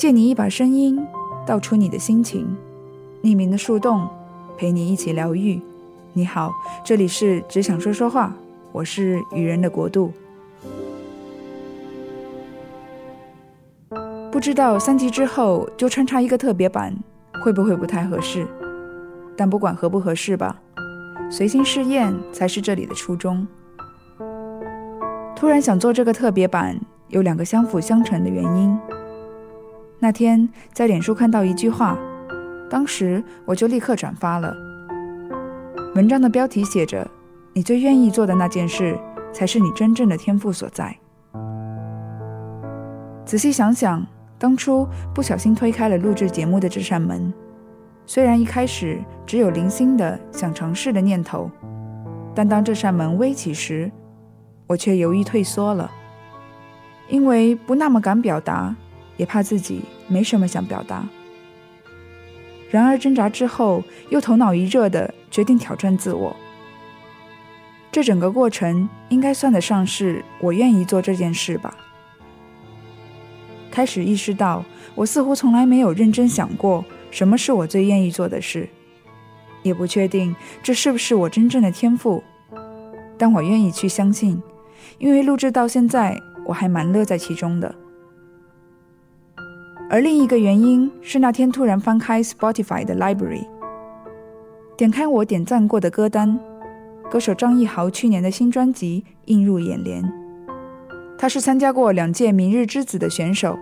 借你一把声音，道出你的心情。匿名的树洞，陪你一起疗愈。你好，这里是只想说说话，我是愚人的国度。不知道三集之后就穿插一个特别版，会不会不太合适？但不管合不合适吧，随心试验才是这里的初衷。突然想做这个特别版，有两个相辅相成的原因。那天在脸书看到一句话，当时我就立刻转发了。文章的标题写着：“你最愿意做的那件事，才是你真正的天赋所在。”仔细想想，当初不小心推开了录制节目的这扇门。虽然一开始只有零星的想尝试的念头，但当这扇门微起时，我却犹豫退缩了，因为不那么敢表达，也怕自己没什么想表达。然而挣扎之后，又头脑一热的决定挑战自我。这整个过程应该算得上是我愿意做这件事吧。开始意识到，我似乎从来没有认真想过。什么是我最愿意做的事？也不确定这是不是我真正的天赋，但我愿意去相信，因为录制到现在，我还蛮乐在其中的。而另一个原因是那天突然翻开 Spotify 的 Library，点开我点赞过的歌单，歌手张艺豪去年的新专辑映入眼帘。他是参加过两届明日之子的选手，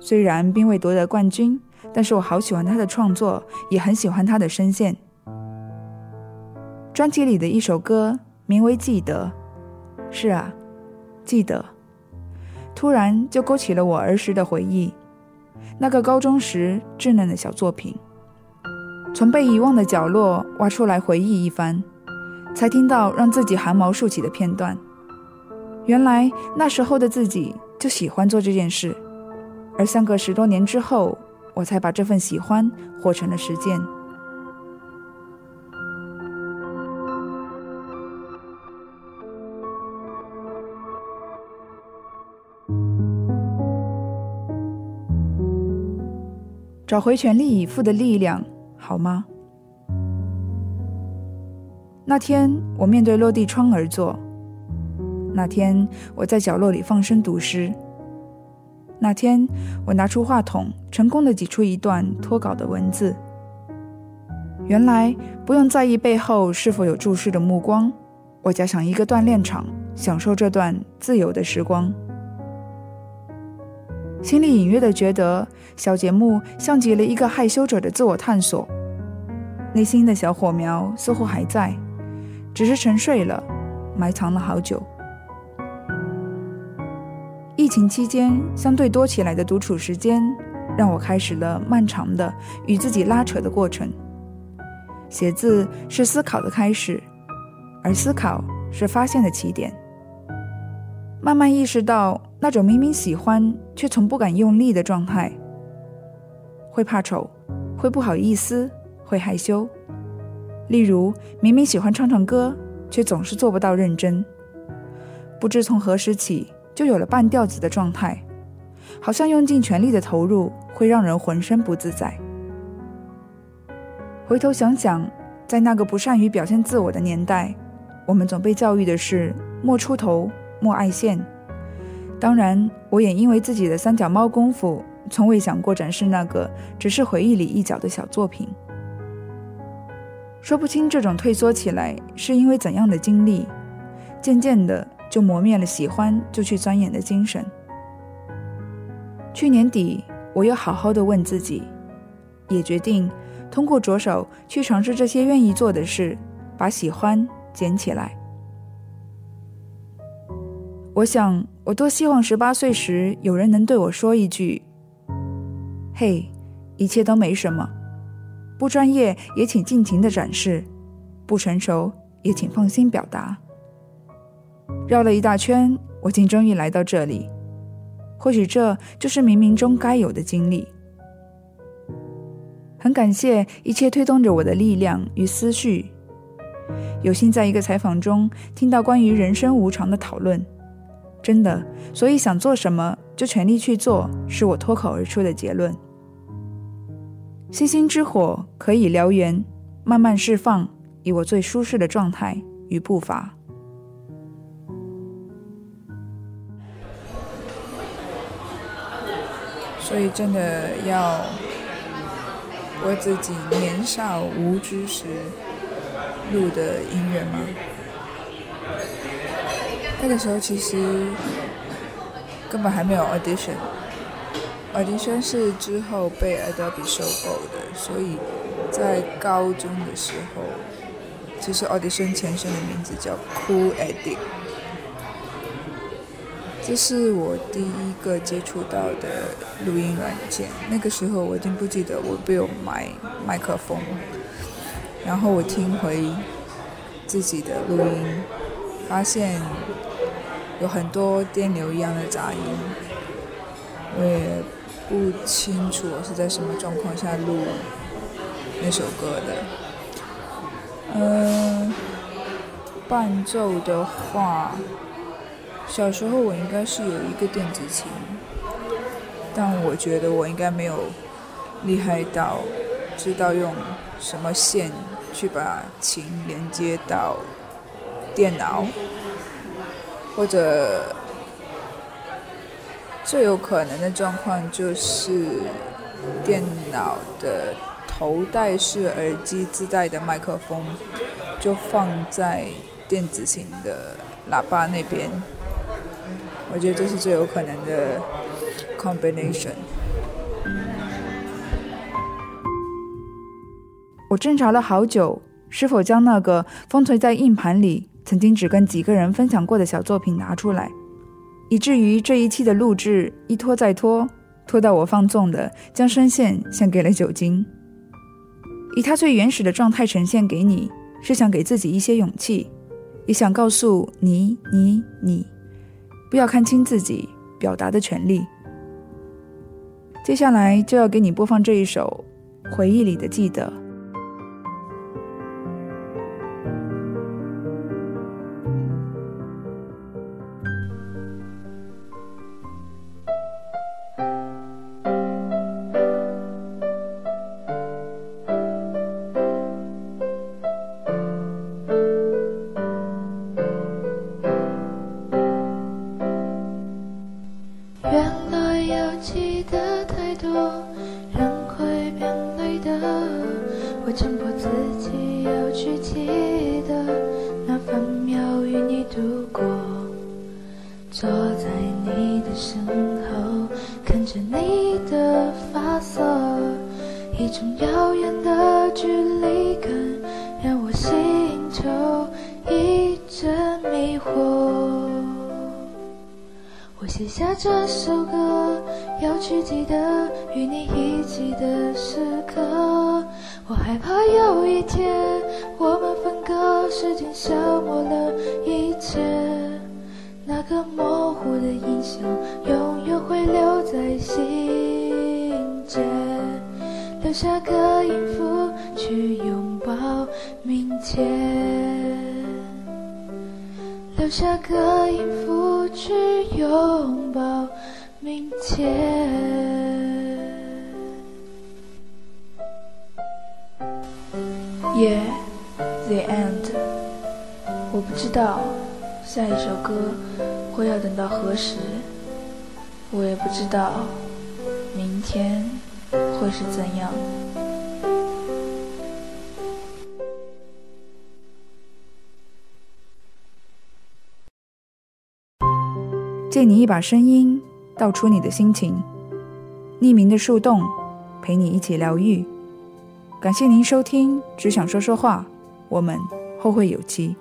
虽然并未夺得冠军。但是我好喜欢他的创作，也很喜欢他的声线。专辑里的一首歌名为《记得》，是啊，记得，突然就勾起了我儿时的回忆，那个高中时稚嫩的小作品，从被遗忘的角落挖出来回忆一番，才听到让自己汗毛竖起的片段。原来那时候的自己就喜欢做这件事，而相隔十多年之后。我才把这份喜欢活成了实践。找回全力以赴的力量，好吗？那天我面对落地窗而坐，那天我在角落里放声读诗。那天，我拿出话筒，成功的挤出一段脱稿的文字。原来不用在意背后是否有注视的目光，我假想一个锻炼场，享受这段自由的时光。心里隐约的觉得，小节目像极了一个害羞者的自我探索。内心的小火苗似乎还在，只是沉睡了，埋藏了好久。疫情期间相对多起来的独处时间，让我开始了漫长的与自己拉扯的过程。写字是思考的开始，而思考是发现的起点。慢慢意识到那种明明喜欢却从不敢用力的状态，会怕丑，会不好意思，会害羞。例如，明明喜欢唱唱歌，却总是做不到认真。不知从何时起。就有了半吊子的状态，好像用尽全力的投入会让人浑身不自在。回头想想，在那个不善于表现自我的年代，我们总被教育的是莫出头、莫爱现。当然，我也因为自己的三脚猫功夫，从未想过展示那个只是回忆里一角的小作品。说不清这种退缩起来是因为怎样的经历，渐渐的。就磨灭了喜欢就去钻研的精神。去年底，我又好好的问自己，也决定通过着手去尝试这些愿意做的事，把喜欢捡起来。我想，我多希望十八岁时有人能对我说一句：“嘿，一切都没什么，不专业也请尽情的展示，不成熟也请放心表达。”绕了一大圈，我竟终于来到这里。或许这就是冥冥中该有的经历。很感谢一切推动着我的力量与思绪。有幸在一个采访中听到关于人生无常的讨论，真的，所以想做什么就全力去做，是我脱口而出的结论。星星之火可以燎原，慢慢释放，以我最舒适的状态与步伐。所以，真的要我自己年少无知时录的音乐吗？那个时候其实根本还没有 audition，audition 是之后被 Adobe 收购的，所以在高中的时候，其实 audition 前身的名字叫 Cool Edit。这是我第一个接触到的录音软件。那个时候我已经不记得我不有买麦克风，然后我听回自己的录音，发现有很多电流一样的杂音。我也不清楚我是在什么状况下录那首歌的。嗯，伴奏的话。小时候我应该是有一个电子琴，但我觉得我应该没有厉害到知道用什么线去把琴连接到电脑，或者最有可能的状况就是电脑的头戴式耳机自带的麦克风就放在电子琴的喇叭那边。我觉得这是最有可能的 combination。我挣扎了好久，是否将那个封存在硬盘里、曾经只跟几个人分享过的小作品拿出来，以至于这一期的录制一拖再拖，拖到我放纵的将声线献给了酒精，以它最原始的状态呈现给你，是想给自己一些勇气，也想告诉你，你，你。不要看清自己表达的权利。接下来就要给你播放这一首《回忆里的记得》。着你的发色一种遥远的距离感让我心头一阵迷惑。我写下这首歌要去记得与你一起的时刻。我害怕有一天我们分隔时间消磨了一切。那个模糊的印象，永远会留在心间，留下个音符去拥抱明天。留下个音符去拥抱明天。Yeah, the end。我不知道下一首歌会要等到何时，我也不知道明天会是怎样。借你一把声音，道出你的心情。匿名的树洞，陪你一起疗愈。感谢您收听，只想说说话。我们后会有期。